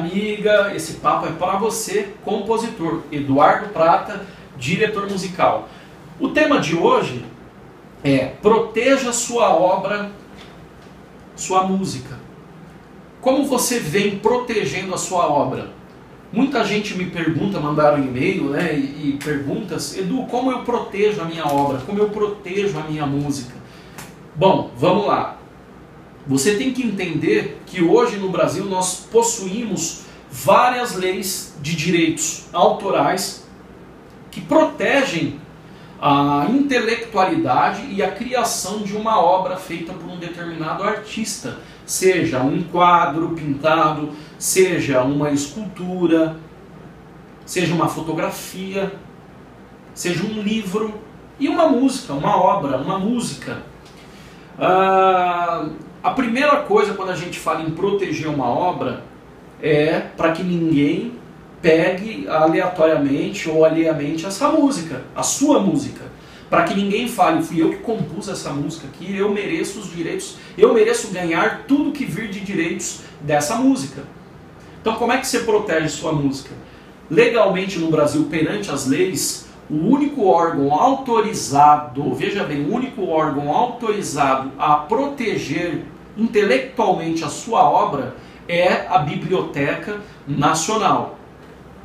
amiga, esse papo é para você, compositor, Eduardo Prata, diretor musical. O tema de hoje é proteja sua obra, sua música. Como você vem protegendo a sua obra? Muita gente me pergunta, mandaram e-mail né, e, e perguntas, Edu, como eu protejo a minha obra? Como eu protejo a minha música? Bom, vamos lá. Você tem que entender que hoje no Brasil nós possuímos várias leis de direitos autorais que protegem a intelectualidade e a criação de uma obra feita por um determinado artista, seja um quadro pintado, seja uma escultura, seja uma fotografia, seja um livro e uma música, uma obra, uma música. Ah, a primeira coisa quando a gente fala em proteger uma obra é para que ninguém pegue aleatoriamente ou alheiamente essa música, a sua música. Para que ninguém fale, fui eu que compus essa música aqui, eu mereço os direitos, eu mereço ganhar tudo que vir de direitos dessa música. Então, como é que você protege sua música? Legalmente no Brasil, perante as leis, o único órgão autorizado, veja bem, o único órgão autorizado a proteger intelectualmente a sua obra é a Biblioteca Nacional.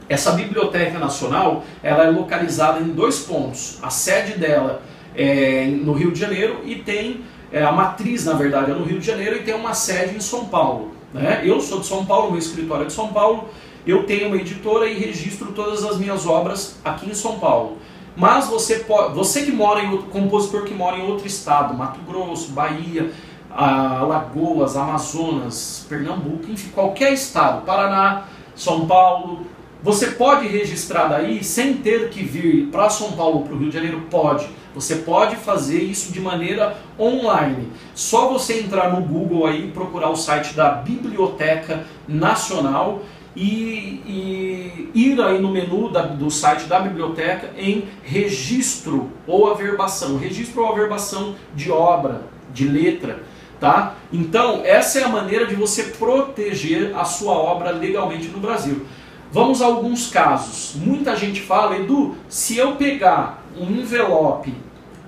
Essa Biblioteca Nacional ela é localizada em dois pontos. A sede dela é no Rio de Janeiro e tem é, a matriz, na verdade, é no Rio de Janeiro e tem uma sede em São Paulo. Né? Eu sou de São Paulo, meu escritório é de São Paulo eu tenho uma editora e registro todas as minhas obras aqui em São Paulo. Mas você pode, você que mora em outro compositor que mora em outro estado, Mato Grosso, Bahia, Alagoas, Amazonas, Pernambuco, enfim, qualquer estado, Paraná, São Paulo, você pode registrar daí sem ter que vir para São Paulo ou para o Rio de Janeiro? Pode. Você pode fazer isso de maneira online. Só você entrar no Google aí procurar o site da Biblioteca Nacional e, e ir aí no menu da, do site da biblioteca em registro ou averbação, registro ou averbação de obra, de letra, tá? Então, essa é a maneira de você proteger a sua obra legalmente no Brasil. Vamos a alguns casos. Muita gente fala, Edu, se eu pegar um envelope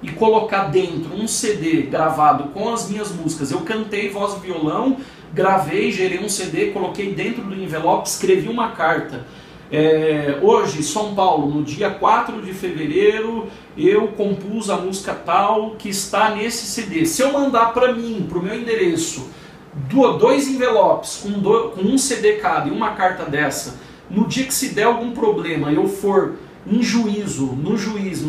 e colocar dentro um CD gravado com as minhas músicas, eu cantei voz e violão, gravei, gerei um CD, coloquei dentro do envelope, escrevi uma carta. É, hoje, São Paulo, no dia 4 de fevereiro, eu compus a música tal que está nesse CD. Se eu mandar para mim, para o meu endereço, dois envelopes com, com um CD cada e uma carta dessa, no dia que se der algum problema, eu for em juízo, no juiz,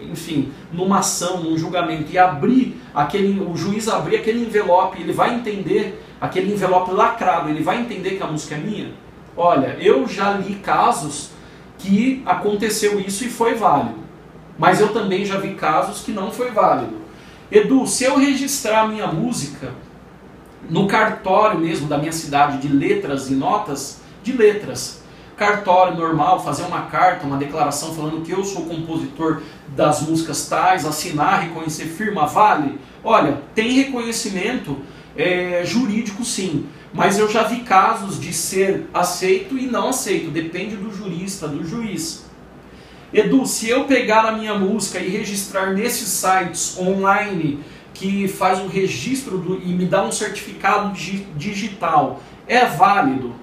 enfim, numa ação, num julgamento e abrir aquele, o juiz abrir aquele envelope, ele vai entender aquele envelope lacrado, ele vai entender que a música é minha? Olha, eu já li casos que aconteceu isso e foi válido. Mas eu também já vi casos que não foi válido. Edu, se eu registrar minha música no cartório mesmo da minha cidade de letras e notas, de letras, cartório normal, fazer uma carta, uma declaração falando que eu sou compositor das músicas tais, assinar, reconhecer firma, vale? Olha, tem reconhecimento é, jurídico sim, mas eu já vi casos de ser aceito e não aceito, depende do jurista, do juiz. Edu, se eu pegar a minha música e registrar nesses sites online que faz o registro do, e me dá um certificado digital, é válido?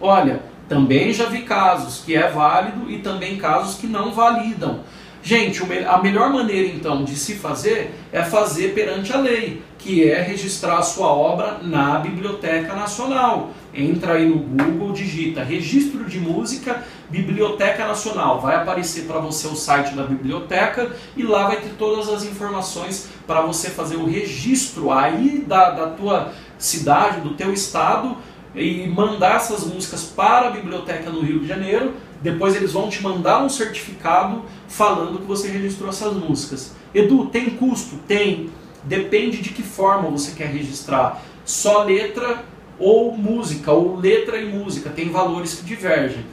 Olha, também já vi casos que é válido e também casos que não validam. Gente, a melhor maneira então de se fazer é fazer perante a lei, que é registrar a sua obra na Biblioteca Nacional. Entra aí no Google, digita Registro de Música Biblioteca Nacional. Vai aparecer para você o site da biblioteca e lá vai ter todas as informações para você fazer o registro aí da, da tua cidade, do teu estado e mandar essas músicas para a biblioteca no Rio de Janeiro depois eles vão te mandar um certificado falando que você registrou essas músicas. Edu, tem custo? Tem. Depende de que forma você quer registrar. Só letra ou música, ou letra e música, tem valores que divergem.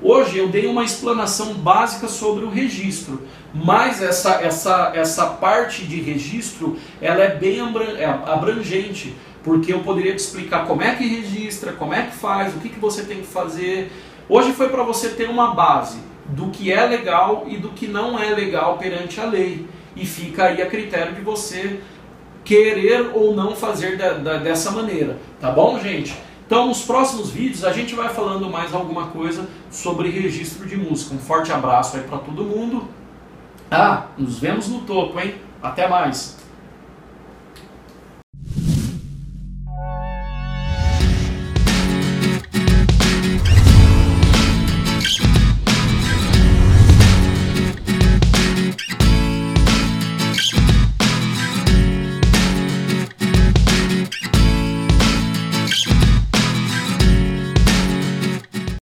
Hoje eu dei uma explanação básica sobre o registro, mas essa, essa, essa parte de registro ela é bem é abrangente, porque eu poderia te explicar como é que registra, como é que faz, o que, que você tem que fazer. Hoje foi para você ter uma base do que é legal e do que não é legal perante a lei. E fica aí a critério de você querer ou não fazer da, da, dessa maneira. Tá bom, gente? Então, nos próximos vídeos, a gente vai falando mais alguma coisa sobre registro de música. Um forte abraço aí para todo mundo. Ah, nos vemos no topo, hein? Até mais!